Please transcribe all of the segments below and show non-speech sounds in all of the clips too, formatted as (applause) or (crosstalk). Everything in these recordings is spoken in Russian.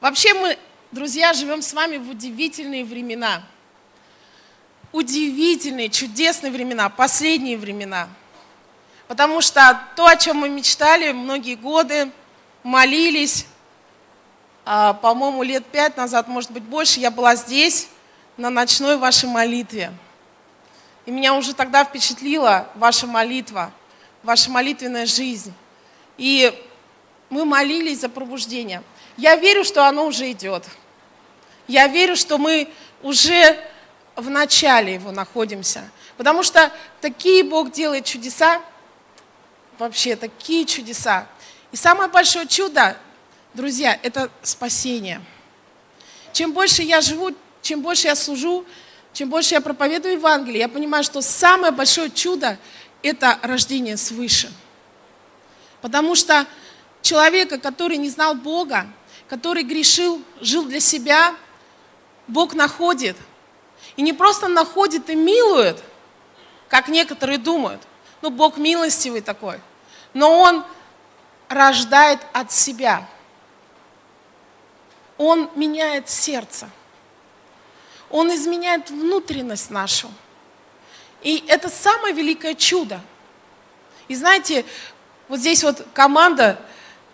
Вообще мы, друзья, живем с вами в удивительные времена. Удивительные, чудесные времена, последние времена. Потому что то, о чем мы мечтали многие годы, молились, а, по-моему, лет пять назад, может быть, больше, я была здесь, на ночной вашей молитве. И меня уже тогда впечатлила ваша молитва, ваша молитвенная жизнь. И мы молились за пробуждение. Я верю, что оно уже идет. Я верю, что мы уже в начале его находимся. Потому что такие Бог делает чудеса, вообще такие чудеса. И самое большое чудо, друзья, это спасение. Чем больше я живу, чем больше я служу, чем больше я проповедую Евангелие, я понимаю, что самое большое чудо – это рождение свыше. Потому что человека, который не знал Бога, который грешил, жил для себя, Бог находит. И не просто находит и милует, как некоторые думают. Ну, Бог милостивый такой. Но Он рождает от себя. Он меняет сердце. Он изменяет внутренность нашу. И это самое великое чудо. И знаете, вот здесь вот команда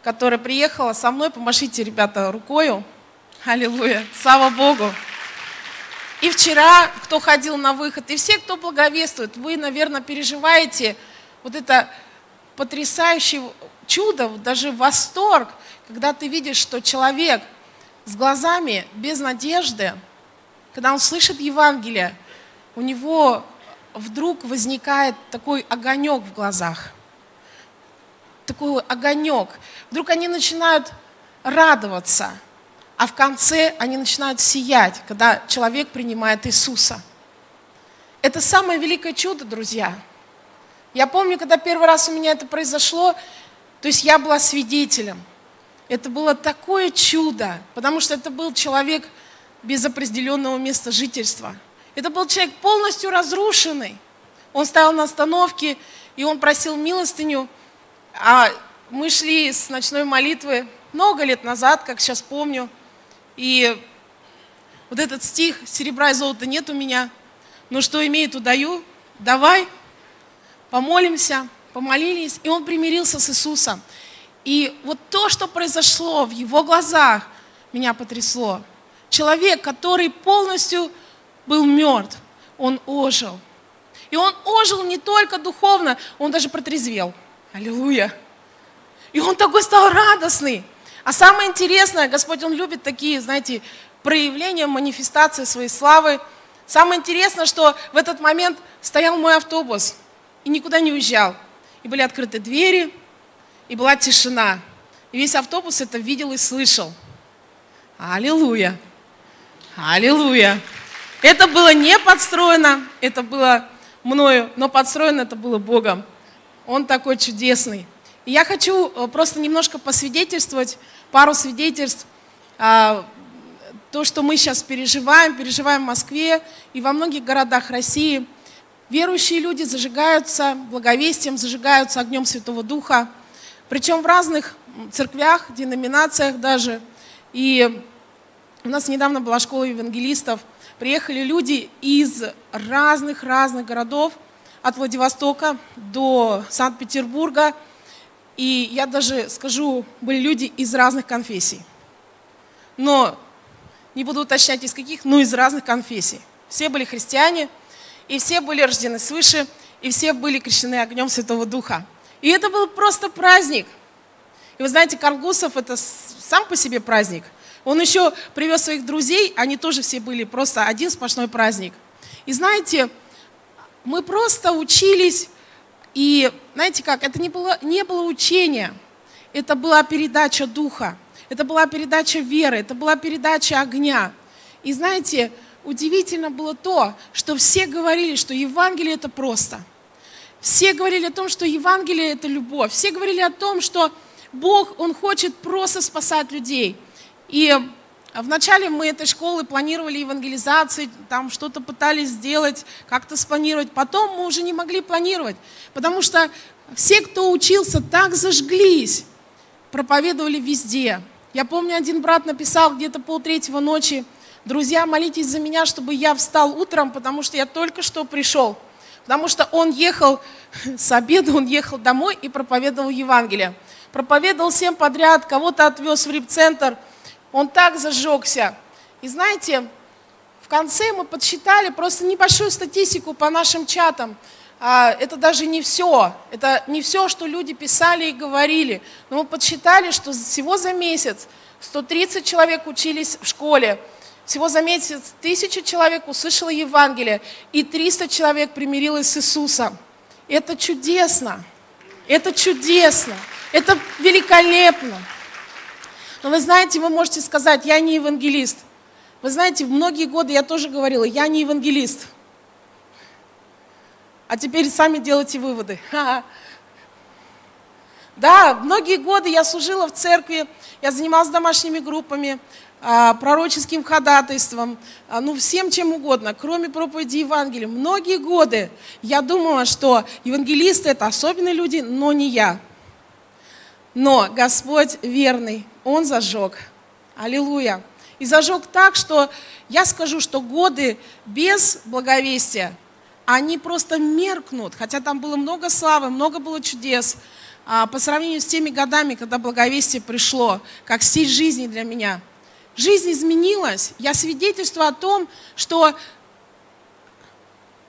которая приехала со мной. Помашите, ребята, рукою. Аллилуйя. Слава Богу. И вчера, кто ходил на выход, и все, кто благовествует, вы, наверное, переживаете вот это потрясающее чудо, даже восторг, когда ты видишь, что человек с глазами без надежды, когда он слышит Евангелие, у него вдруг возникает такой огонек в глазах – такой огонек. Вдруг они начинают радоваться, а в конце они начинают сиять, когда человек принимает Иисуса. Это самое великое чудо, друзья. Я помню, когда первый раз у меня это произошло, то есть я была свидетелем. Это было такое чудо, потому что это был человек без определенного места жительства. Это был человек полностью разрушенный. Он стоял на остановке, и он просил милостыню, а мы шли с ночной молитвы много лет назад, как сейчас помню. И вот этот стих «Серебра и золота нет у меня, но что имею, то даю, давай, помолимся». Помолились, и он примирился с Иисусом. И вот то, что произошло в его глазах, меня потрясло. Человек, который полностью был мертв, он ожил. И он ожил не только духовно, он даже протрезвел – Аллилуйя. И он такой стал радостный. А самое интересное, Господь, Он любит такие, знаете, проявления, манифестации своей славы. Самое интересное, что в этот момент стоял мой автобус и никуда не уезжал. И были открыты двери, и была тишина. И весь автобус это видел и слышал. Аллилуйя! Аллилуйя! Это было не подстроено, это было мною, но подстроено это было Богом. Он такой чудесный. И я хочу э, просто немножко посвидетельствовать, пару свидетельств. А, то, что мы сейчас переживаем, переживаем в Москве и во многих городах России. Верующие люди зажигаются благовестием, зажигаются огнем Святого Духа. Причем в разных церквях, деноминациях даже. И у нас недавно была школа евангелистов. Приехали люди из разных-разных городов – от Владивостока до Санкт-Петербурга. И я даже скажу, были люди из разных конфессий. Но не буду уточнять из каких, но из разных конфессий. Все были христиане, и все были рождены свыше, и все были крещены огнем Святого Духа. И это был просто праздник. И вы знаете, Каргусов это сам по себе праздник. Он еще привез своих друзей, они тоже все были просто один сплошной праздник. И знаете, мы просто учились, и знаете как, это не было, не было учения, это была передача духа, это была передача веры, это была передача огня. И знаете, удивительно было то, что все говорили, что Евангелие это просто. Все говорили о том, что Евангелие это любовь. Все говорили о том, что Бог, Он хочет просто спасать людей. И а вначале мы этой школы планировали евангелизации, там что-то пытались сделать, как-то спланировать. Потом мы уже не могли планировать, потому что все, кто учился, так зажглись, проповедовали везде. Я помню, один брат написал где-то полтретьего ночи, друзья, молитесь за меня, чтобы я встал утром, потому что я только что пришел. Потому что он ехал с обеда, он ехал домой и проповедовал Евангелие. Проповедовал всем подряд, кого-то отвез в рип-центр. Он так зажегся. И знаете, в конце мы подсчитали просто небольшую статистику по нашим чатам. А, это даже не все, это не все, что люди писали и говорили. Но мы подсчитали, что всего за месяц 130 человек учились в школе, всего за месяц тысяча человек услышало Евангелие, и 300 человек примирилось с Иисусом. Это чудесно, это чудесно, это великолепно. Но вы знаете, вы можете сказать, я не евангелист – вы знаете, многие годы я тоже говорила, я не евангелист. А теперь сами делайте выводы. (laughs) Да, многие годы я служила в церкви, я занималась домашними группами, а, пророческим ходатайством, а, ну всем чем угодно, кроме проповеди Евангелия. Многие годы я думала, что евангелисты это особенные люди, но не я. Но Господь верный, Он зажег. Аллилуйя и зажег так, что я скажу, что годы без благовестия, они просто меркнут, хотя там было много славы, много было чудес, а по сравнению с теми годами, когда благовестие пришло, как стиль жизни для меня. Жизнь изменилась. Я свидетельствую о том, что,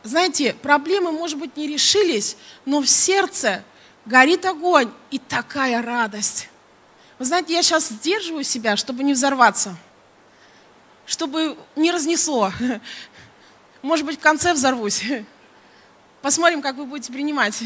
знаете, проблемы, может быть, не решились, но в сердце горит огонь и такая радость. Вы знаете, я сейчас сдерживаю себя, чтобы не взорваться чтобы не разнесло. Может быть, в конце взорвусь. Посмотрим, как вы будете принимать.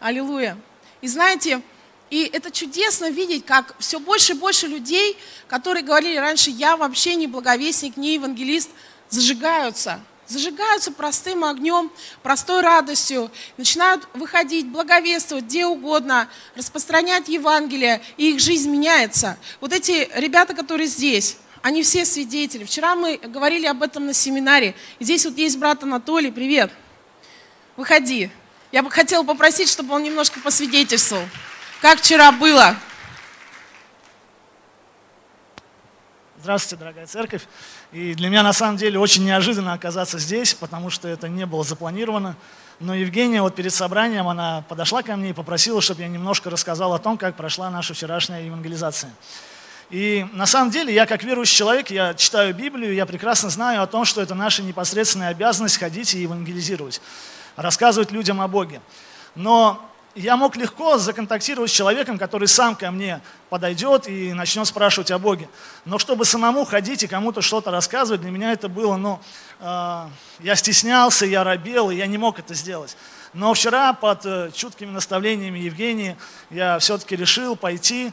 Аллилуйя. И знаете, и это чудесно видеть, как все больше и больше людей, которые говорили раньше, я вообще не благовестник, не евангелист, зажигаются. Зажигаются простым огнем, простой радостью, начинают выходить, благовествовать где угодно, распространять Евангелие, и их жизнь меняется. Вот эти ребята, которые здесь, они все свидетели. Вчера мы говорили об этом на семинаре. И здесь вот есть брат Анатолий. Привет. Выходи. Я бы хотела попросить, чтобы он немножко посвидетельствовал. Как вчера было? Здравствуйте, дорогая церковь. И для меня на самом деле очень неожиданно оказаться здесь, потому что это не было запланировано. Но Евгения вот перед собранием, она подошла ко мне и попросила, чтобы я немножко рассказал о том, как прошла наша вчерашняя евангелизация. И на самом деле я как верующий человек, я читаю Библию, я прекрасно знаю о том, что это наша непосредственная обязанность ходить и евангелизировать, рассказывать людям о Боге. Но я мог легко законтактировать с человеком, который сам ко мне подойдет и начнет спрашивать о Боге. Но чтобы самому ходить и кому-то что-то рассказывать, для меня это было, ну, э, я стеснялся, я робел, и я не мог это сделать. Но вчера под э, чуткими наставлениями Евгении я все-таки решил пойти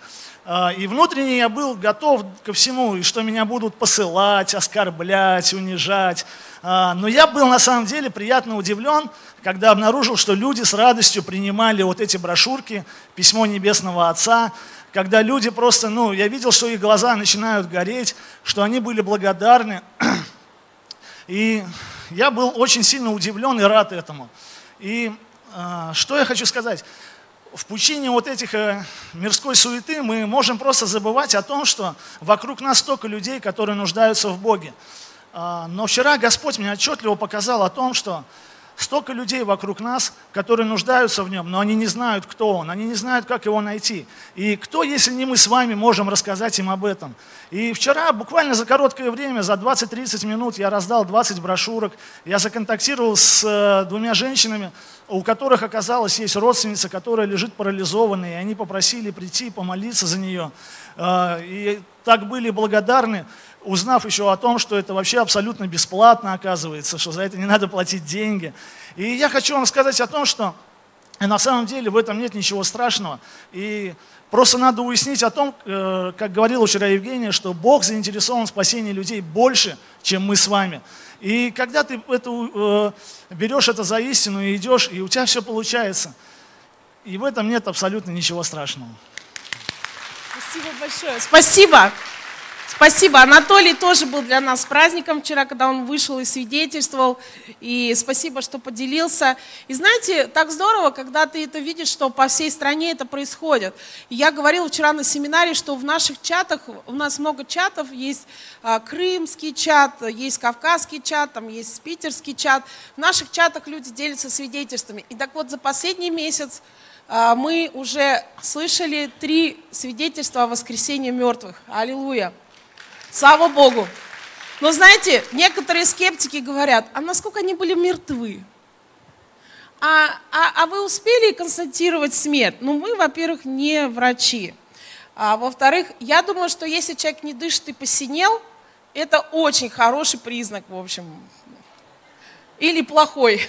а, и внутренне я был готов ко всему, и что меня будут посылать, оскорблять, унижать. А, но я был на самом деле приятно удивлен, когда обнаружил, что люди с радостью принимали вот эти брошюрки, письмо Небесного Отца, когда люди просто, ну, я видел, что их глаза начинают гореть, что они были благодарны. (clears throat) И я был очень сильно удивлен и рад этому. И э, что я хочу сказать? в пучине вот этих э, мирской суеты мы можем просто забывать о том, что вокруг нас столько людей, которые нуждаются в Боге. А, но вчера Господь мне отчетливо показал о том, что Столько людей вокруг нас, которые нуждаются в нем, но они не знают, кто он, они не знают, как его найти. И кто, если не мы с вами, можем рассказать им об этом? И вчера, буквально за короткое время, за 20-30 минут, я раздал 20 брошюрок, я законтактировал с э, двумя женщинами, у которых оказалось есть родственница, которая лежит парализованной, и они попросили прийти помолиться за нее. Э, и так были благодарны узнав еще о том, что это вообще абсолютно бесплатно оказывается, что за это не надо платить деньги. И я хочу вам сказать о том, что на самом деле в этом нет ничего страшного. И просто надо уяснить о том, э, как говорил вчера Евгения, что Бог заинтересован в спасении людей больше, чем мы с вами. И когда ты это, э, берешь это за истину и идешь, и у тебя все получается. И в этом нет абсолютно ничего страшного. Спасибо большое. Спасибо. Спасибо. Анатолий тоже был для нас праздником вчера, когда он вышел и свидетельствовал. И спасибо, что поделился. И знаете, так здорово, когда ты это видишь, что по всей стране это происходит. Я говорила вчера на семинаре, что в наших чатах, у нас много чатов, есть а, крымский чат, есть кавказский чат, там есть питерский чат. В наших чатах люди делятся свидетельствами. И так вот, за последний месяц а, мы уже слышали три свидетельства о воскресении мертвых. Аллилуйя. Слава Богу. Но знаете, некоторые скептики говорят, а насколько они были мертвы? А, а, а вы успели констатировать смерть? Ну, мы, во-первых, не врачи. А во-вторых, я думаю, что если человек не дышит и посинел, это очень хороший признак, в общем. Или плохой.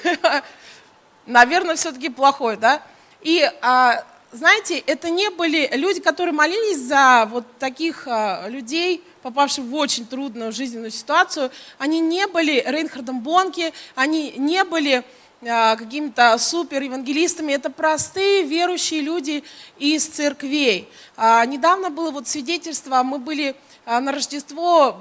(laughs) Наверное, все-таки плохой, да? И а, знаете, это не были люди, которые молились за вот таких а, людей, попавших в очень трудную жизненную ситуацию. Они не были Рейнхардом Бонки, они не были а, какими-то супер евангелистами. Это простые верующие люди из церквей. А, недавно было вот свидетельство, мы были а, на Рождество,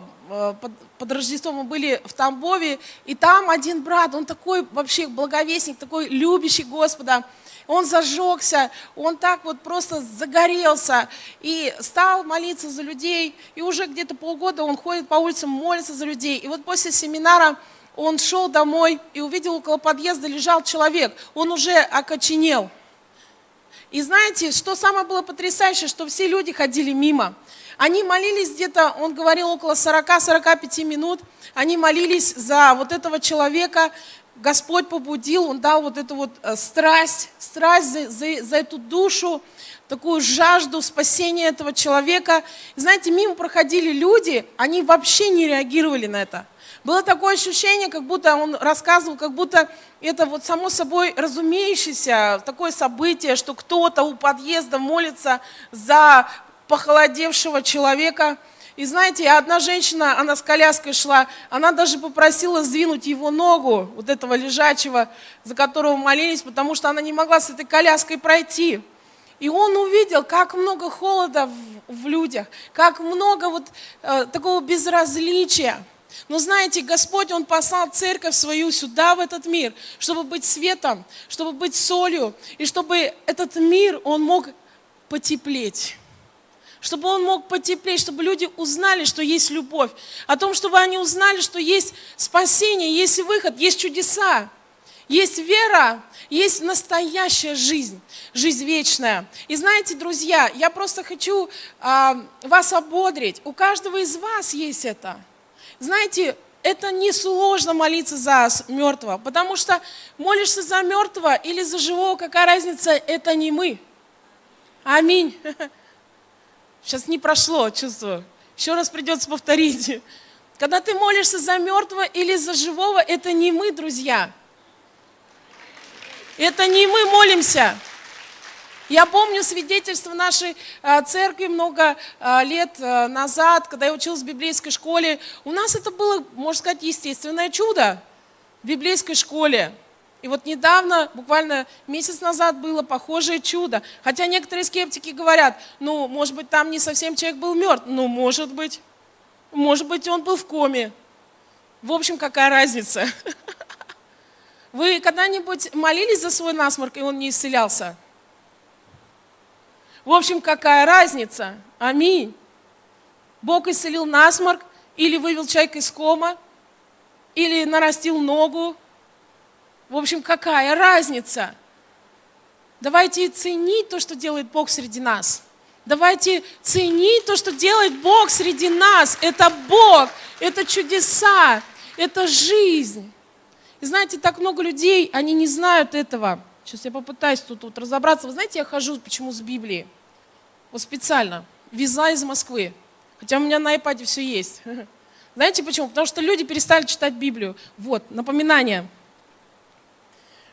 под Рождество мы были в Тамбове, и там один брат, он такой вообще благовестник, такой любящий Господа, он зажегся, он так вот просто загорелся и стал молиться за людей, и уже где-то полгода он ходит по улицам, молится за людей. И вот после семинара он шел домой и увидел около подъезда лежал человек, он уже окоченел. И знаете, что самое было потрясающее, что все люди ходили мимо. Они молились где-то, он говорил, около 40-45 минут. Они молились за вот этого человека, Господь побудил, Он дал вот эту вот э, страсть, страсть за, за, за эту душу, такую жажду спасения этого человека. Знаете, мимо проходили люди, они вообще не реагировали на это. Было такое ощущение, как будто он рассказывал, как будто это вот само собой разумеющееся такое событие, что кто-то у подъезда молится за похолодевшего человека – и знаете, одна женщина, она с коляской шла, она даже попросила сдвинуть его ногу, вот этого лежачего, за которого молились, потому что она не могла с этой коляской пройти. И он увидел, как много холода в, в людях, как много вот э, такого безразличия. Но знаете, Господь, Он послал церковь свою сюда, в этот мир, чтобы быть светом, чтобы быть солью, и чтобы этот мир, он мог потеплеть чтобы он мог потеплеть, чтобы люди узнали, что есть любовь, о том, чтобы они узнали, что есть спасение, есть выход, есть чудеса, есть вера, есть настоящая жизнь, жизнь вечная. И знаете, друзья, я просто хочу а, вас ободрить. У каждого из вас есть это. Знаете, это не сложно молиться за мертвого, потому что молишься за мертвого или за живого, какая разница, это не мы. Аминь. (laughs) Сейчас не прошло, чувствую. Еще раз придется повторить. Когда ты молишься за мертвого или за живого, это не мы, друзья. Это не мы молимся. Я помню свидетельство нашей а, церкви много а, лет а, назад, когда я училась в библейской школе. У нас это было, можно сказать, естественное чудо в библейской школе. И вот недавно, буквально месяц назад было похожее чудо. Хотя некоторые скептики говорят, ну, может быть, там не совсем человек был мертв. Ну, может быть. Может быть, он был в коме. В общем, какая разница? (laughs) Вы когда-нибудь молились за свой насморк, и он не исцелялся? В общем, какая разница? Аминь. Бог исцелил насморк, или вывел человека из кома, или нарастил ногу, в общем, какая разница? Давайте ценить то, что делает Бог среди нас. Давайте ценить то, что делает Бог среди нас. Это Бог, это чудеса, это жизнь. И знаете, так много людей, они не знают этого. Сейчас я попытаюсь тут вот разобраться. Вы знаете, я хожу почему с Библией? Вот специально. Везла из Москвы. Хотя у меня на iPad все есть. (laughs) Знаете почему? Потому что люди перестали читать Библию. Вот, напоминание.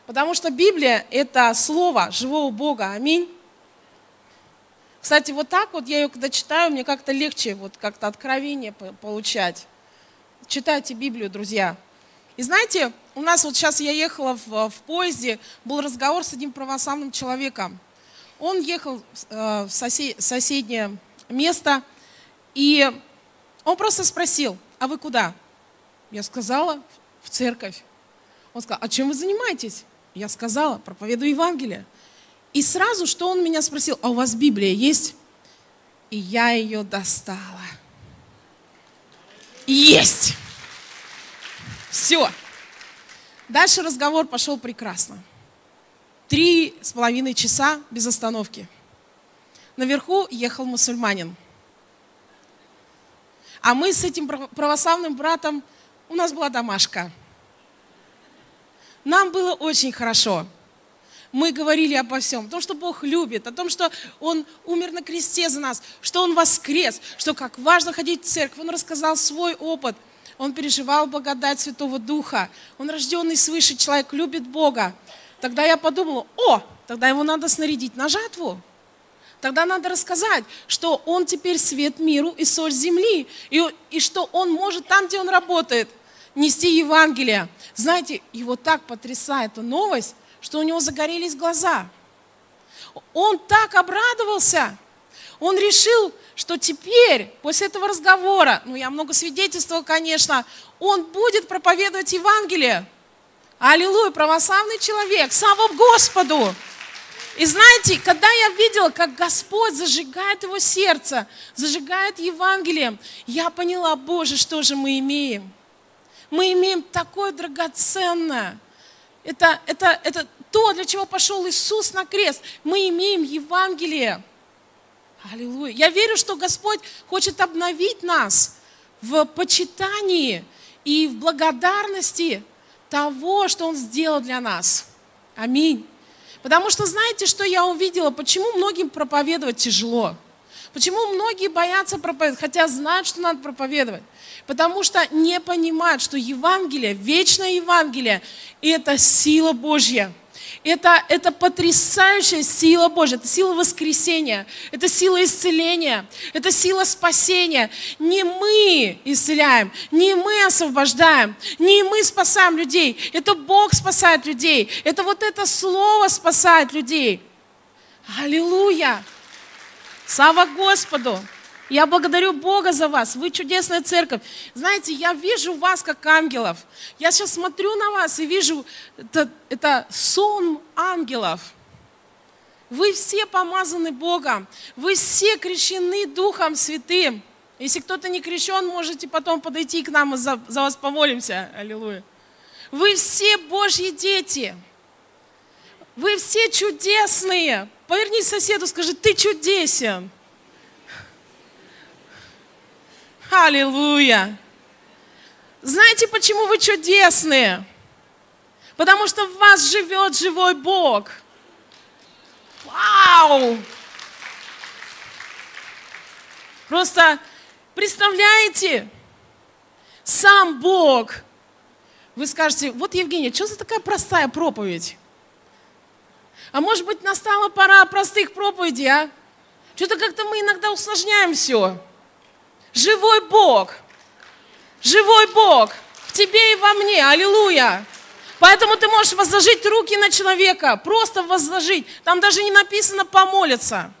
Потому что Библия – это слово живого Бога. Аминь. Кстати, вот так вот я ее когда читаю, мне как-то легче вот как-то откровение получать. Читайте Библию, друзья. И знаете, у нас вот сейчас я ехала в, в поезде, был разговор с одним православным человеком. Он ехал э, в сосед, соседнее место, и Он просто спросил, а вы куда? Я сказала, в церковь. Он сказал, а чем вы занимаетесь? Я сказала, проповедую Евангелие. И сразу, что он меня спросил, а у вас Библия есть? И я ее достала. Есть! Все. Дальше разговор пошел прекрасно. Три с половиной часа без остановки. Наверху ехал мусульманин. А мы с этим православным братом, у нас была домашка. Нам было очень хорошо. Мы говорили обо всем, о том, что Бог любит, о том, что Он умер на кресте за нас, что Он воскрес, что как важно ходить в церковь. Он рассказал свой опыт. Он переживал благодать Святого Духа. Он рожденный свыше человек, любит Бога. Тогда я подумала, о, тогда его надо снарядить на жатву. Тогда надо рассказать, что он теперь свет миру и соль земли, и, и что он может там, где он работает, нести Евангелие. Знаете, его так потрясает эта новость, что у него загорелись глаза. Он так обрадовался. Он решил, что теперь, после этого разговора, ну я много свидетельствовал, конечно, он будет проповедовать Евангелие. Аллилуйя, православный человек, слава Господу! И знаете, когда я видела, как Господь зажигает его сердце, зажигает Евангелием, я поняла, Боже, что же мы имеем? Мы имеем такое драгоценное. Это, это, это то, для чего пошел Иисус на крест. Мы имеем Евангелие. Аллилуйя. Я верю, что Господь хочет обновить нас в почитании и в благодарности того, что Он сделал для нас. Аминь. Потому что знаете, что я увидела? Почему многим проповедовать тяжело? Почему многие боятся проповедовать, хотя знают, что надо проповедовать? Потому что не понимают, что Евангелие, вечное Евангелие, это сила Божья. Это, это потрясающая сила Божья, это сила воскресения, это сила исцеления, это сила спасения. Не мы исцеляем, не мы освобождаем, не мы спасаем людей, это Бог спасает людей, это вот это слово спасает людей. Аллилуйя! Слава Господу! Я благодарю Бога за вас. Вы чудесная церковь. Знаете, я вижу вас как ангелов. Я сейчас смотрю на вас и вижу, это, это сон ангелов. Вы все помазаны Богом. Вы все крещены Духом Святым. Если кто-то не крещен, можете потом подойти к нам и за, за вас помолимся. Аллилуйя. Вы все Божьи дети. Вы все чудесные. Повернись соседу, скажи, ты чудесен. Аллилуйя! Знаете, почему вы чудесные? Потому что в вас живет живой Бог. Вау! Просто представляете, сам Бог. Вы скажете, вот, Евгения, что за такая простая проповедь? А может быть, настала пора простых проповедей, а? Что-то как-то мы иногда усложняем все. Живой Бог. Живой Бог в тебе и во мне. Аллилуйя. Поэтому ты можешь возложить руки на человека, просто возложить. Там даже не написано помолиться.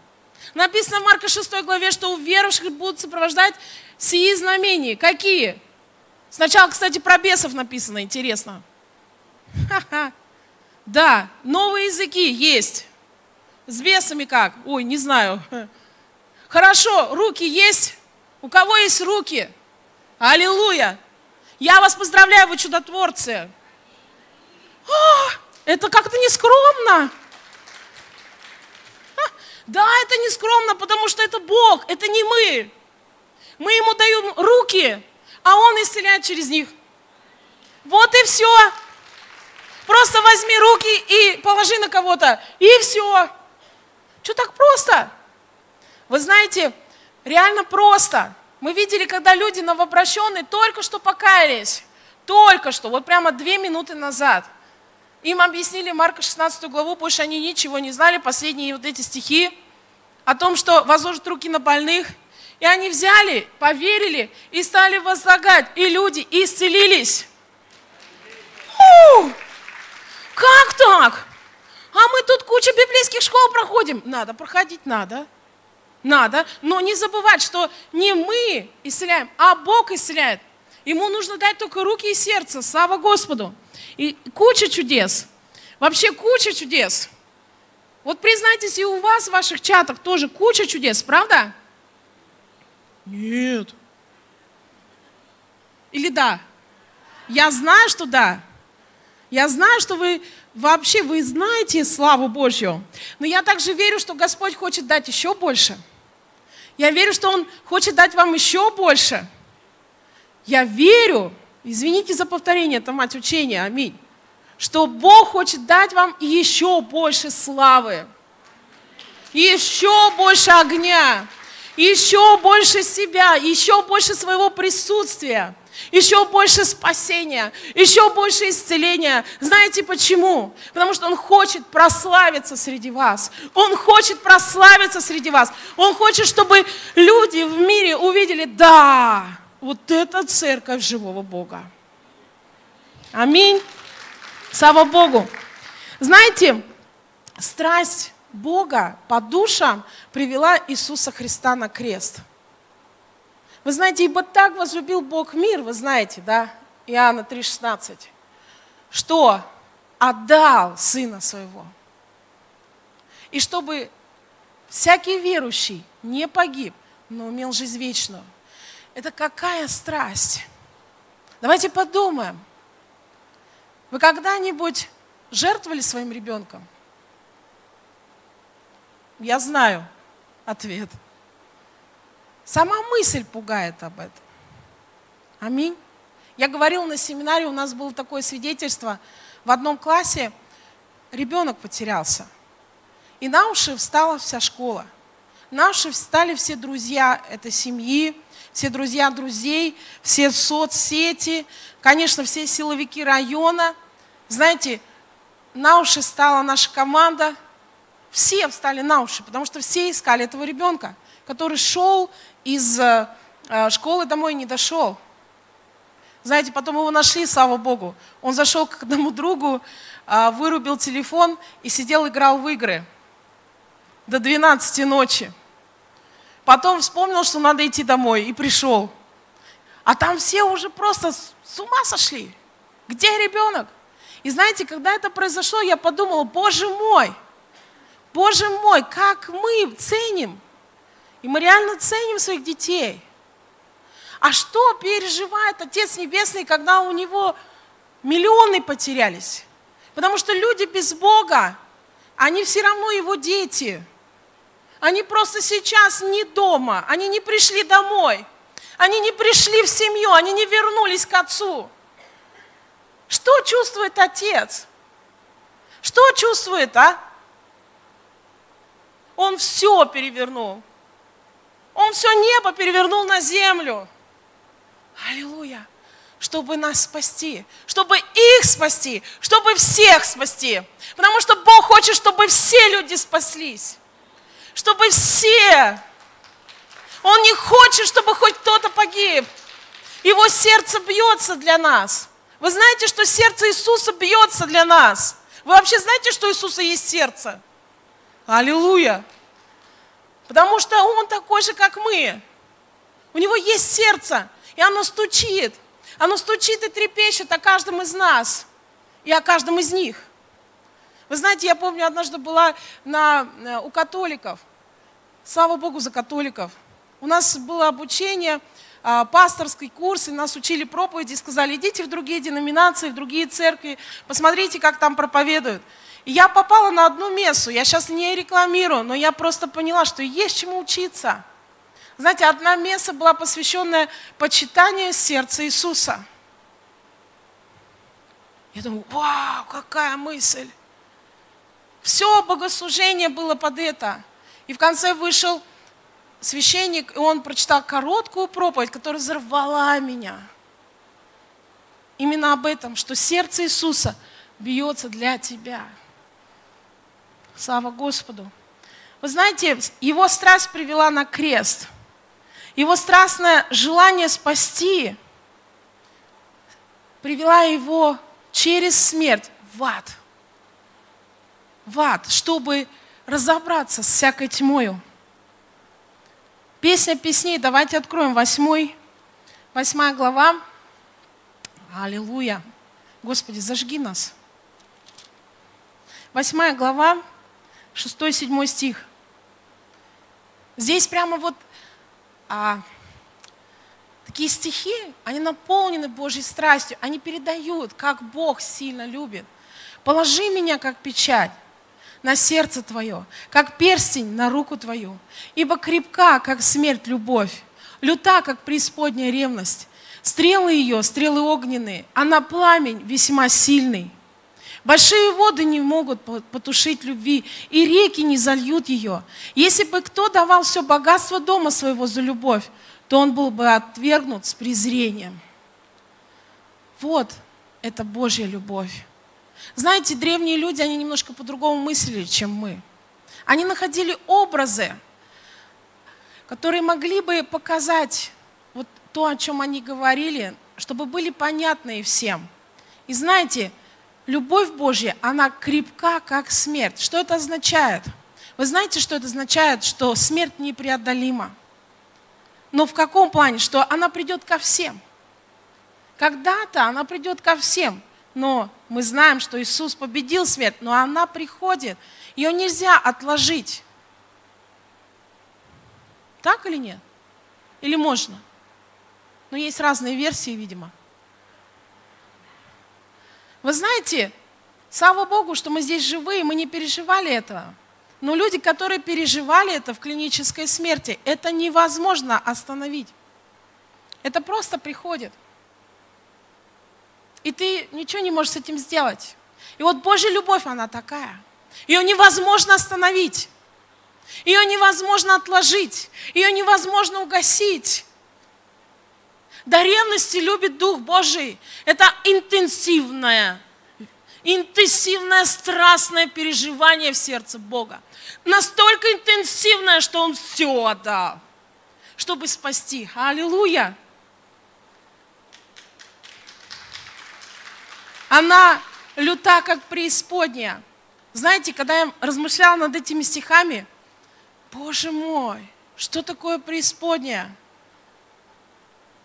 Написано в Марка 6 главе, что у верующих будут сопровождать сии знамения. Какие? Сначала, кстати, про бесов написано, интересно. Ха-ха. Да, новые языки есть. С бесами как? Ой, не знаю. Хорошо, руки есть. У кого есть руки? Аллилуйя! Я вас поздравляю, вы чудотворцы. О, это как-то нескромно. Да, это не скромно, потому что это Бог, это не мы. Мы Ему даем руки, а Он исцеляет через них. Вот и все. Просто возьми руки и положи на кого-то, и все. Что так просто? Вы знаете, Реально просто. Мы видели, когда люди новообращенные только что покаялись. Только что, вот прямо две минуты назад. Им объяснили Марка 16 главу, больше они ничего не знали, последние вот эти стихи о том, что возложат руки на больных. И они взяли, поверили и стали возлагать. И люди исцелились. Фу! Как так? А мы тут куча библейских школ проходим. Надо проходить, надо. Надо, но не забывать, что не мы исцеляем, а Бог исцеляет. Ему нужно дать только руки и сердце. Слава Господу. И куча чудес. Вообще куча чудес. Вот признайтесь, и у вас в ваших чатах тоже куча чудес, правда? Нет. Или да? Я знаю, что да. Я знаю, что вы вообще, вы знаете славу Божью. Но я также верю, что Господь хочет дать еще больше. Я верю, что Он хочет дать вам еще больше. Я верю, извините за повторение, это мать учения, аминь, что Бог хочет дать вам еще больше славы, еще больше огня, еще больше себя, еще больше своего присутствия – еще больше спасения, еще больше исцеления. Знаете почему? Потому что Он хочет прославиться среди вас. Он хочет прославиться среди вас. Он хочет, чтобы люди в мире увидели, да, вот это церковь живого Бога. Аминь. Слава Богу. Знаете, страсть Бога по душам привела Иисуса Христа на крест – вы знаете, ибо так возлюбил Бог мир, вы знаете, да, Иоанна 3,16, что отдал Сына Своего. И чтобы всякий верующий не погиб, но имел жизнь вечную. Это какая страсть? Давайте подумаем. Вы когда-нибудь жертвовали своим ребенком? Я знаю ответ – Сама мысль пугает об этом. Аминь. Я говорила на семинаре, у нас было такое свидетельство. В одном классе ребенок потерялся. И на уши встала вся школа. На уши встали все друзья этой семьи, все друзья друзей, все соцсети, конечно, все силовики района. Знаете, на уши стала наша команда. Все встали на уши, потому что все искали этого ребенка, который шел из э, э, школы домой не дошел. Знаете, потом его нашли, слава Богу. Он зашел к одному другу, э, вырубил телефон и сидел, играл в игры до 12 ночи. Потом вспомнил, что надо идти домой, и пришел. А там все уже просто с ума сошли. Где ребенок? И знаете, когда это произошло, я подумала, боже мой, боже мой, как мы ценим и мы реально ценим своих детей. А что переживает Отец Небесный, когда у него миллионы потерялись? Потому что люди без Бога, они все равно его дети. Они просто сейчас не дома, они не пришли домой, они не пришли в семью, они не вернулись к Отцу. Что чувствует Отец? Что чувствует, а? Он все перевернул. Он все небо перевернул на землю. Аллилуйя. Чтобы нас спасти, чтобы их спасти, чтобы всех спасти. Потому что Бог хочет, чтобы все люди спаслись. Чтобы все. Он не хочет, чтобы хоть кто-то погиб. Его сердце бьется для нас. Вы знаете, что сердце Иисуса бьется для нас? Вы вообще знаете, что у Иисуса есть сердце? Аллилуйя! Потому что он такой же, как мы. У него есть сердце, и оно стучит. Оно стучит и трепещет о каждом из нас и о каждом из них. Вы знаете, я помню, однажды была на, э, у католиков. Слава Богу за католиков. У нас было обучение, а, пасторский курс, и нас учили проповеди, сказали, идите в другие деноминации, в другие церкви, посмотрите, как там проповедуют. Я попала на одну мессу, я сейчас не рекламирую, но я просто поняла, что есть чему учиться. Знаете, одна месса была посвященная почитанию сердца Иисуса. Я думаю, вау, какая мысль. Все богослужение было под это. И в конце вышел священник, и он прочитал короткую проповедь, которая взорвала меня. Именно об этом, что сердце Иисуса бьется для тебя. Слава Господу. Вы знаете, его страсть привела на крест. Его страстное желание спасти привела его через смерть в ад. В ад, чтобы разобраться с всякой тьмою. Песня песней, давайте откроем восьмой, восьмая глава. Аллилуйя. Господи, зажги нас. Восьмая глава, шестой, седьмой стих. Здесь прямо вот а, такие стихи, они наполнены Божьей страстью, они передают, как Бог сильно любит. Положи меня, как печать, на сердце твое, как перстень на руку твою, ибо крепка, как смерть, любовь, люта, как преисподняя ревность. Стрелы ее, стрелы огненные, она пламень весьма сильный. Большие воды не могут потушить любви, и реки не зальют ее. Если бы кто давал все богатство дома своего за любовь, то он был бы отвергнут с презрением. Вот это Божья любовь. Знаете, древние люди, они немножко по-другому мыслили, чем мы. Они находили образы, которые могли бы показать вот то, о чем они говорили, чтобы были понятны всем. И знаете, любовь Божья, она крепка, как смерть. Что это означает? Вы знаете, что это означает? Что смерть непреодолима. Но в каком плане? Что она придет ко всем. Когда-то она придет ко всем. Но мы знаем, что Иисус победил смерть, но она приходит. Ее нельзя отложить. Так или нет? Или можно? Но есть разные версии, видимо. Вы знаете, слава Богу, что мы здесь живые, мы не переживали этого. Но люди, которые переживали это в клинической смерти, это невозможно остановить. Это просто приходит. И ты ничего не можешь с этим сделать. И вот Божья любовь, она такая. Ее невозможно остановить. Ее невозможно отложить. Ее невозможно угасить. До ревности любит Дух Божий. Это интенсивное, интенсивное, страстное переживание в сердце Бога. Настолько интенсивное, что Он все отдал, чтобы спасти. Аллилуйя! Она люта, как преисподняя. Знаете, когда я размышляла над этими стихами, Боже мой, что такое преисподняя?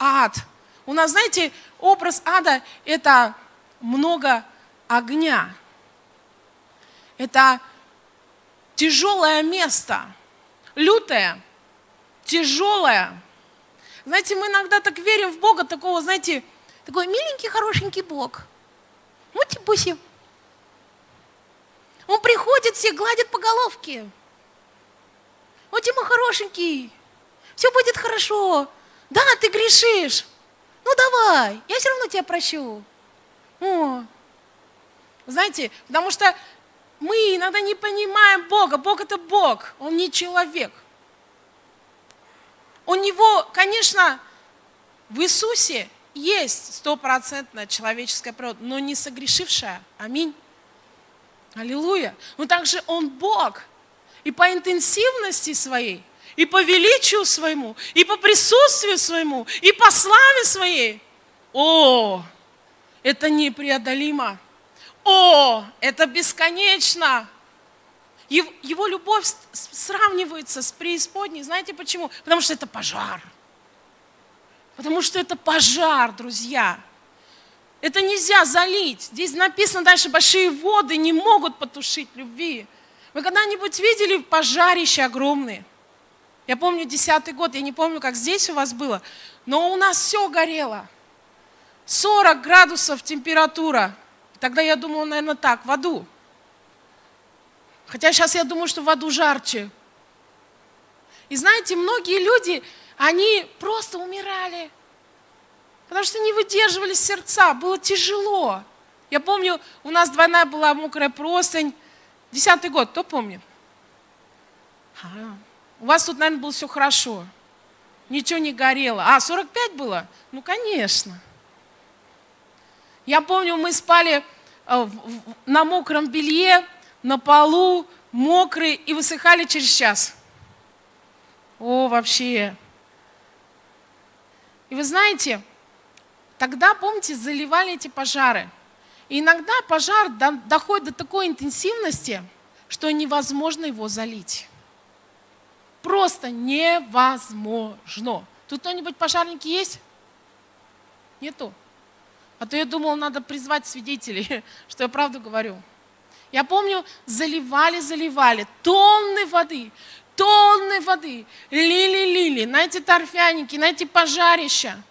Ад. У нас, знаете, образ ада – это много огня. Это тяжелое место, лютое, тяжелое. Знаете, мы иногда так верим в Бога, такого, знаете, такой миленький, хорошенький Бог. Мути-буси. Он приходит, все гладит по головке. Вот ему хорошенький, все будет хорошо. Да, ты грешишь. Ну давай, я все равно тебя прощу. О. Знаете, потому что мы иногда не понимаем Бога. Бог это Бог, Он не человек. У Него, конечно, в Иисусе есть стопроцентная человеческая природа, но не согрешившая. Аминь. Аллилуйя. Но также Он Бог. И по интенсивности своей и по величию своему, и по присутствию своему, и по славе своей. О, это непреодолимо. О, это бесконечно. Его любовь сравнивается с преисподней. Знаете почему? Потому что это пожар. Потому что это пожар, друзья. Это нельзя залить. Здесь написано дальше, большие воды не могут потушить любви. Вы когда-нибудь видели пожарище огромные? Я помню десятый год, я не помню, как здесь у вас было, но у нас все горело. 40 градусов температура. Тогда я думала, наверное, так, в аду. Хотя сейчас я думаю, что в аду жарче. И знаете, многие люди, они просто умирали. Потому что не выдерживали сердца, было тяжело. Я помню, у нас двойная была мокрая простынь. Десятый год, кто помнит? У вас тут, наверное, было все хорошо. Ничего не горело. А, 45 было? Ну, конечно. Я помню, мы спали э, на мокром белье, на полу, мокрые, и высыхали через час. О, вообще. И вы знаете, тогда, помните, заливали эти пожары. И иногда пожар доходит до такой интенсивности, что невозможно его залить. Просто невозможно. Тут кто-нибудь пожарники есть? Нету. А то я думала, надо призвать свидетелей, (laughs) что я правду говорю. Я помню, заливали, заливали, тонны воды, тонны воды, лили-лили, на эти торфяники, на эти пожарища.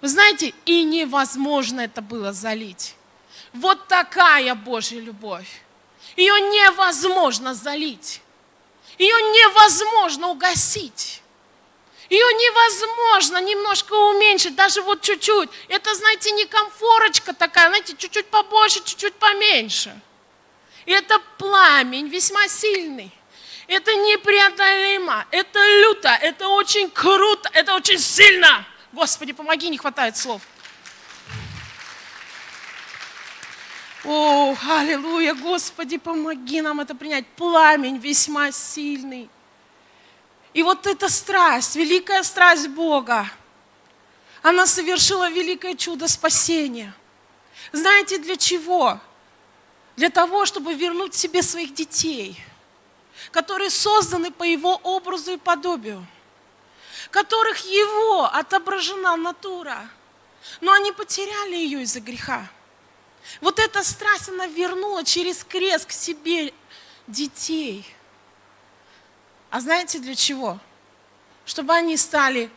Вы знаете, и невозможно это было залить. Вот такая Божья любовь. Ее невозможно залить. Ее невозможно угасить. Ее невозможно немножко уменьшить, даже вот чуть-чуть. Это, знаете, не комфорочка такая, знаете, чуть-чуть побольше, чуть-чуть поменьше. Это пламень весьма сильный. Это непреодолимо, это люто, это очень круто, это очень сильно. Господи, помоги, не хватает слов. О, аллилуйя, Господи, помоги нам это принять. Пламень весьма сильный. И вот эта страсть, великая страсть Бога, она совершила великое чудо спасения. Знаете, для чего? Для того, чтобы вернуть себе своих детей, которые созданы по Его образу и подобию, которых Его отображена натура, но они потеряли ее из-за греха. Вот эта страсть, она вернула через крест к себе детей. А знаете для чего? Чтобы они стали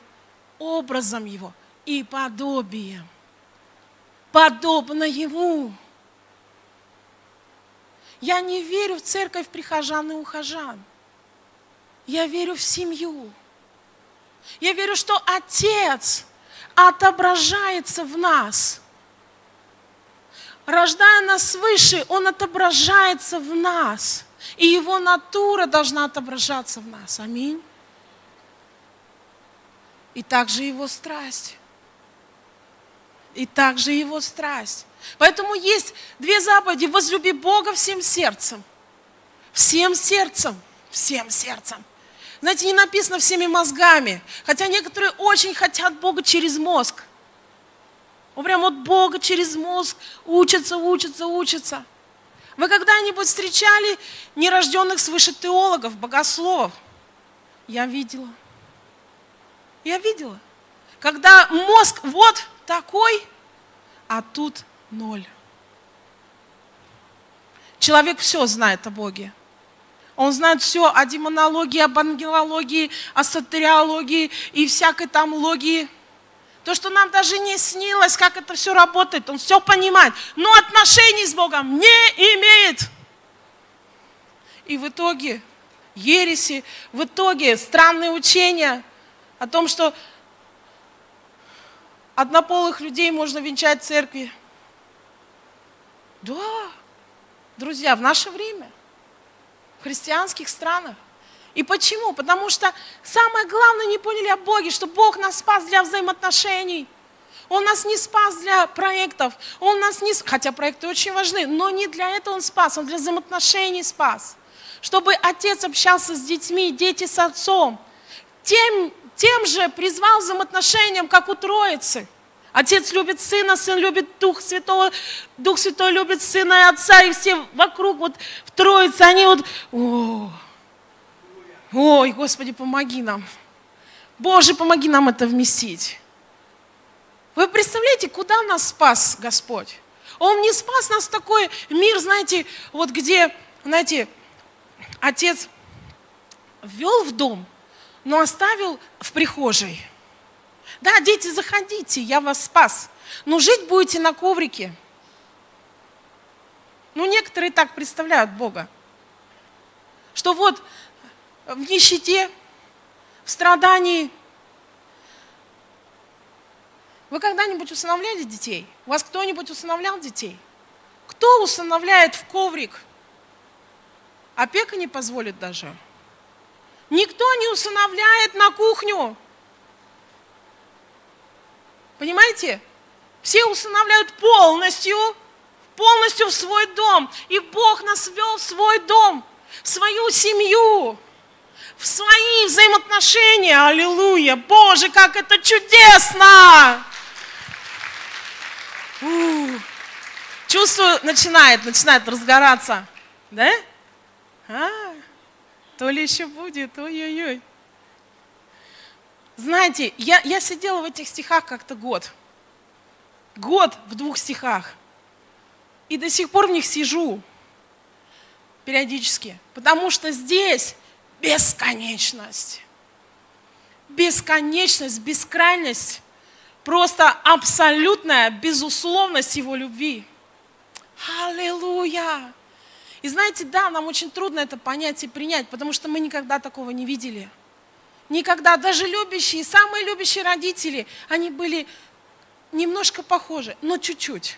образом Его и подобием. Подобно Ему. Я не верю в церковь прихожан и ухожан. Я верю в семью. Я верю, что Отец отображается в нас – рождая нас свыше, Он отображается в нас. И Его натура должна отображаться в нас. Аминь. И также Его страсть. И также Его страсть. Поэтому есть две заповеди. Возлюби Бога всем сердцем. Всем сердцем. Всем сердцем. Знаете, не написано всеми мозгами. Хотя некоторые очень хотят Бога через мозг. Он прям от Бога через мозг учится, учится, учится. Вы когда-нибудь встречали нерожденных свыше теологов, богословов? Я видела. Я видела. Когда мозг вот такой, а тут ноль. Человек все знает о Боге. Он знает все о демонологии, об ангелологии, о сатериологии и всякой там логии – то, что нам даже не снилось, как это все работает, он все понимает, но отношений с Богом не имеет. И в итоге ереси, в итоге странные учения о том, что однополых людей можно венчать в церкви. Да, друзья, в наше время, в христианских странах, и почему? Потому что самое главное не поняли о Боге, что Бог нас спас для взаимоотношений. Он нас не спас для проектов, Он нас не... Хотя проекты очень важны, но не для этого Он спас, Он для взаимоотношений спас. Чтобы отец общался с детьми, дети с отцом. Тем, тем же призвал взаимоотношениям, как у Троицы. Отец любит Сына, Сын любит Дух Святого, Дух Святой любит Сына и Отца, и все вокруг вот в Троице, они вот... О, Ой, Господи, помоги нам. Боже, помоги нам это вместить. Вы представляете, куда нас спас Господь? Он не спас нас в такой мир, знаете, вот где, знаете, отец ввел в дом, но оставил в прихожей. Да, дети, заходите, я вас спас. Но жить будете на коврике. Ну, некоторые так представляют Бога. Что вот в нищете, в страдании. Вы когда-нибудь усыновляли детей? У вас кто-нибудь усыновлял детей? Кто усыновляет в коврик? Опека не позволит даже. Никто не усыновляет на кухню. Понимаете? Все усыновляют полностью, полностью в свой дом. И Бог нас вел в свой дом, в свою семью в свои взаимоотношения. Аллилуйя! Боже, как это чудесно! У, чувствую, начинает, начинает разгораться. Да? А, то ли еще будет, ой-ой-ой. знаете, я, я сидела в этих стихах как-то год. Год в двух стихах. И до сих пор в них сижу периодически. Потому что здесь бесконечность. Бесконечность, бескрайность. Просто абсолютная безусловность Его любви. Аллилуйя! И знаете, да, нам очень трудно это понять и принять, потому что мы никогда такого не видели. Никогда. Даже любящие, самые любящие родители, они были немножко похожи, но чуть-чуть.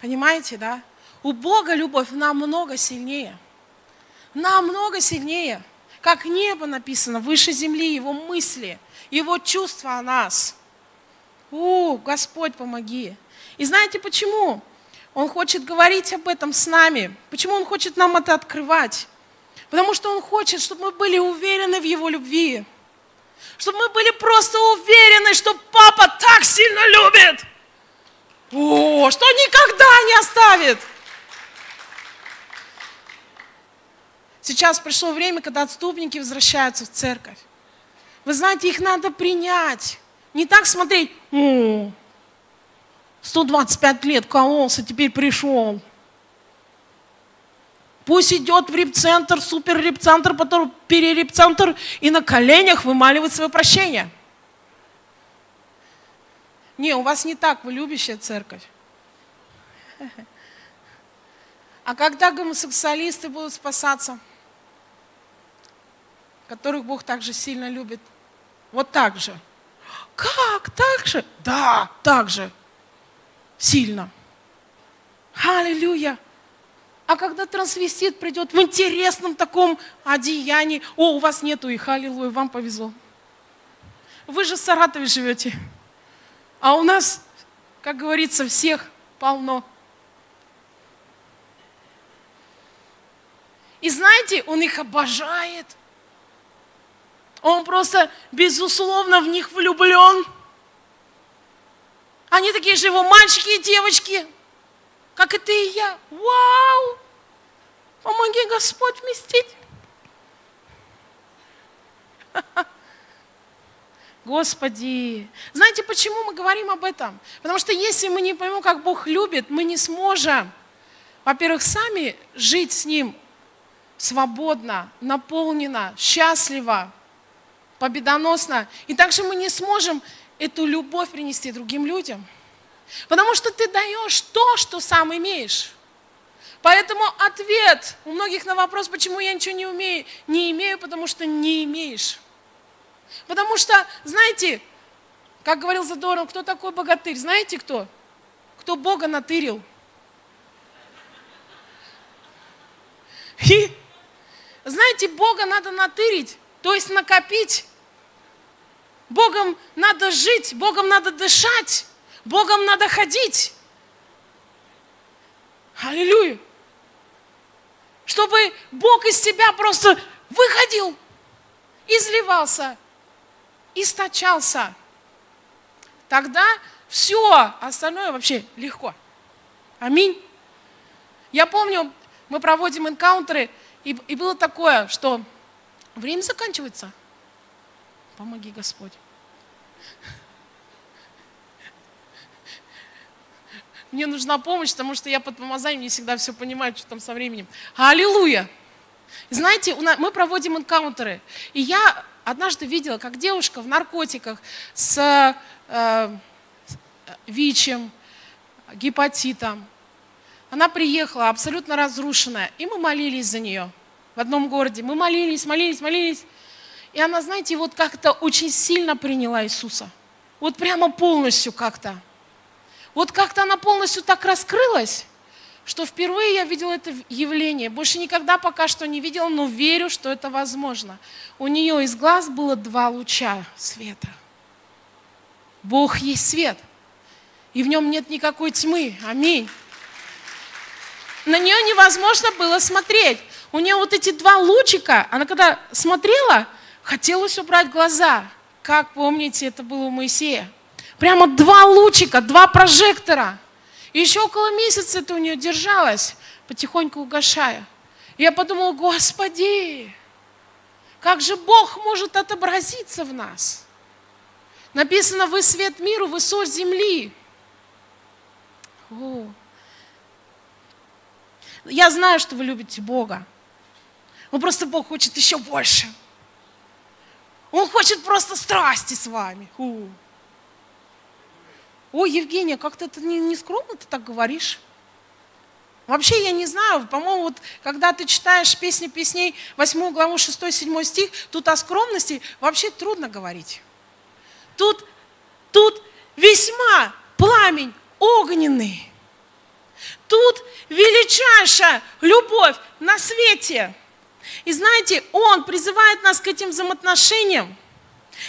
Понимаете, да? У Бога любовь намного сильнее. Намного сильнее. Как небо написано, выше земли, Его мысли, Его чувства о нас. У, Господь, помоги. И знаете почему? Он хочет говорить об этом с нами. Почему Он хочет нам это открывать? Потому что Он хочет, чтобы мы были уверены в Его любви. Чтобы мы были просто уверены, что Папа так сильно любит. О, что никогда не оставит. Сейчас пришло время, когда отступники возвращаются в церковь. Вы знаете, их надо принять. Не так смотреть, 125 лет кололся, теперь пришел. Пусть идет в репцентр, супер репцентр, потом перерепцентр и на коленях вымаливает свое прощение. Не, у вас не так, вы любящая церковь. А когда гомосексуалисты будут спасаться, которых Бог также сильно любит, вот так же. Как? Так же? Да, так же сильно. Аллилуйя. А когда трансвестит придет в интересном таком одеянии, о, у вас нету их, аллилуйя, вам повезло. Вы же в Саратове живете. А у нас, как говорится, всех полно. И знаете, он их обожает. Он просто, безусловно, в них влюблен. Они такие же его мальчики и девочки, как и ты и я. Вау! Помоги Господь вместить. (laughs) Господи, знаете, почему мы говорим об этом? Потому что если мы не поймем, как Бог любит, мы не сможем, во-первых, сами жить с Ним свободно, наполненно, счастливо, победоносно. И также мы не сможем эту любовь принести другим людям. Потому что ты даешь то, что сам имеешь. Поэтому ответ у многих на вопрос, почему я ничего не умею, не имею, потому что не имеешь. Потому что, знаете, как говорил Задорнов, кто такой богатырь? Знаете кто? Кто Бога натырил. И, знаете, Бога надо натырить, то есть накопить Богом надо жить, Богом надо дышать, Богом надо ходить. Аллилуйя. Чтобы Бог из тебя просто выходил, изливался, источался. Тогда все остальное вообще легко. Аминь. Я помню, мы проводим энкаунтеры, и, и было такое, что время заканчивается – Помоги, Господь. Мне нужна помощь, потому что я под помазанием не всегда все понимаю, что там со временем. Аллилуйя! Знаете, мы проводим энкаунтеры. И я однажды видела, как девушка в наркотиках с э, ВИЧем, гепатитом. Она приехала абсолютно разрушенная, и мы молились за нее в одном городе. Мы молились, молились, молились. И она, знаете, вот как-то очень сильно приняла Иисуса. Вот прямо полностью как-то. Вот как-то она полностью так раскрылась, что впервые я видела это явление. Больше никогда пока что не видела, но верю, что это возможно. У нее из глаз было два луча света. Бог есть свет, и в нем нет никакой тьмы. Аминь. На нее невозможно было смотреть. У нее вот эти два лучика, она когда смотрела, Хотелось убрать глаза. Как помните, это было у Моисея. Прямо два лучика, два прожектора. И еще около месяца это у нее держалось, потихоньку угошая. И я подумала, Господи, как же Бог может отобразиться в нас? Написано, вы свет миру, вы соль земли. О. Я знаю, что вы любите Бога. Но просто Бог хочет еще больше. Он хочет просто страсти с вами. У. Ой, Евгения, как-то это не, не скромно ты так говоришь. Вообще, я не знаю, по-моему, вот когда ты читаешь песни песней, 8 главу, 6-7 стих, тут о скромности вообще трудно говорить. Тут, тут весьма пламень огненный. Тут величайшая любовь на свете. И знаете, Он призывает нас к этим взаимоотношениям.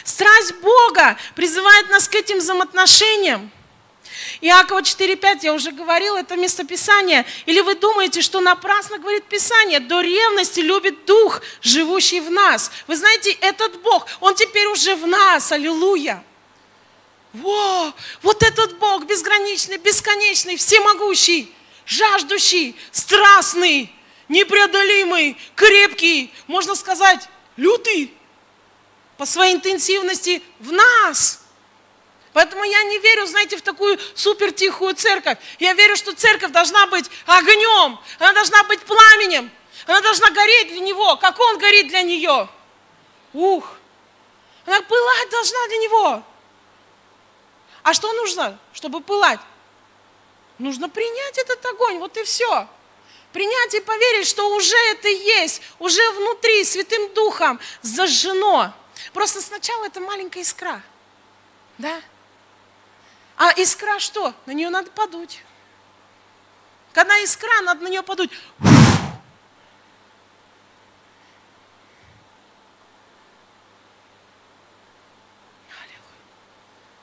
Страсть Бога призывает нас к этим взаимоотношениям. Иакова 4.5, я уже говорила, это местописание. Или вы думаете, что напрасно говорит Писание? До ревности любит Дух, живущий в нас. Вы знаете, этот Бог, Он теперь уже в нас, аллилуйя. Во, вот этот Бог безграничный, бесконечный, всемогущий, жаждущий, страстный, непреодолимый, крепкий, можно сказать, лютый по своей интенсивности в нас – Поэтому я не верю, знаете, в такую супер тихую церковь. Я верю, что церковь должна быть огнем, она должна быть пламенем, она должна гореть для него, как он горит для нее. Ух, она пылать должна для него. А что нужно, чтобы пылать? Нужно принять этот огонь, вот и все. Принять и поверить, что уже это есть, уже внутри, Святым Духом зажжено. Просто сначала это маленькая искра. Да? А искра что? На нее надо подуть. Когда искра, надо на нее подуть.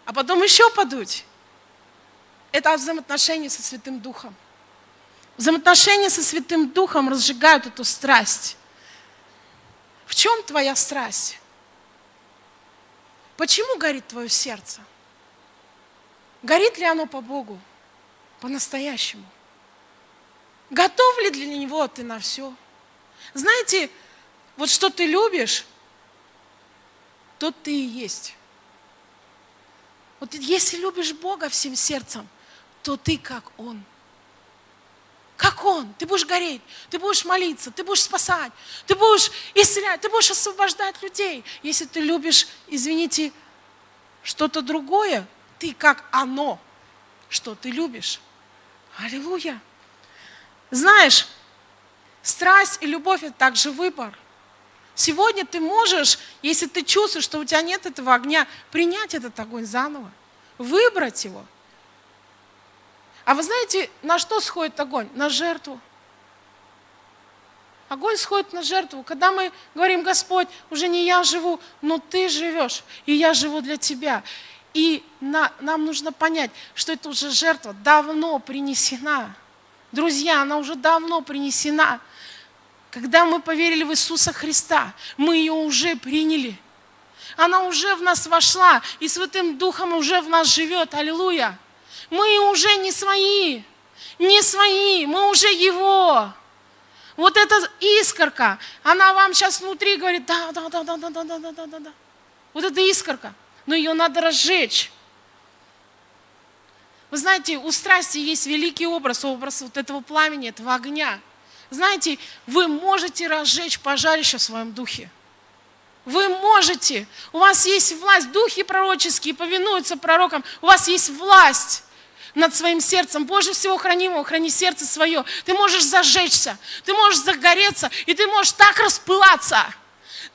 А потом еще подуть. Это взаимоотношения со Святым Духом. Взаимоотношения со Святым Духом разжигают эту страсть. В чем твоя страсть? Почему горит твое сердце? Горит ли оно по Богу? По-настоящему? Готов ли для Него ты на все? Знаете, вот что ты любишь, тот ты и есть. Вот если любишь Бога всем сердцем, то ты как Он. Как Он. Ты будешь гореть, ты будешь молиться, ты будешь спасать, ты будешь исцелять, ты будешь освобождать людей. Если ты любишь, извините, что-то другое, ты как оно, что ты любишь. Аллилуйя. Знаешь, страсть и любовь – это также выбор. Сегодня ты можешь, если ты чувствуешь, что у тебя нет этого огня, принять этот огонь заново, выбрать его. А вы знаете, на что сходит огонь? На жертву. Огонь сходит на жертву. Когда мы говорим, Господь, уже не я живу, но Ты живешь, и я живу для Тебя. И на, нам нужно понять, что это уже жертва давно принесена. Друзья, она уже давно принесена. Когда мы поверили в Иисуса Христа, мы ее уже приняли. Она уже в нас вошла, и Святым Духом уже в нас живет. Аллилуйя. Мы уже не свои, не свои, мы уже Его. Вот эта искорка, она вам сейчас внутри говорит, да, да, да, да, да, да, да, да, да, да. Вот эта искорка но ее надо разжечь. Вы знаете, у страсти есть великий образ, образ вот этого пламени, этого огня. Знаете, вы можете разжечь пожарище в своем духе. Вы можете. У вас есть власть. Духи пророческие повинуются пророкам. У вас есть власть над своим сердцем. Боже всего хранимого, храни сердце свое. Ты можешь зажечься, ты можешь загореться, и ты можешь так распылаться –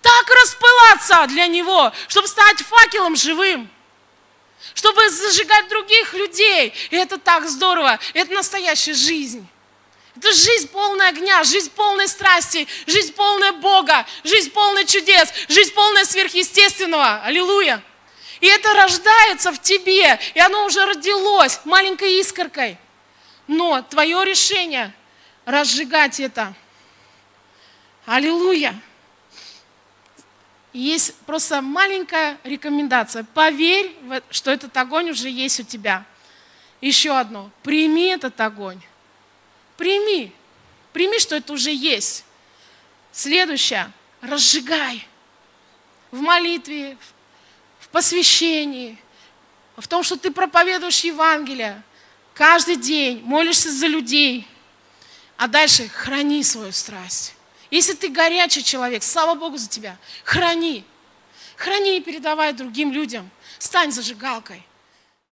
так распылаться для Него, чтобы стать факелом живым, чтобы зажигать других людей. И это так здорово, это настоящая жизнь. Это жизнь полная огня, жизнь полной страсти, жизнь полная Бога, жизнь полная чудес, жизнь полная сверхъестественного. Аллилуйя. И это рождается в тебе, и оно уже родилось маленькой искоркой. Но твое решение разжигать это. Аллилуйя есть просто маленькая рекомендация. Поверь, что этот огонь уже есть у тебя. Еще одно. Прими этот огонь. Прими. Прими, что это уже есть. Следующее. Разжигай. В молитве, в посвящении, в том, что ты проповедуешь Евангелие каждый день, молишься за людей, а дальше храни свою страсть. Если ты горячий человек, слава Богу за тебя, храни. Храни и передавай другим людям. Стань зажигалкой.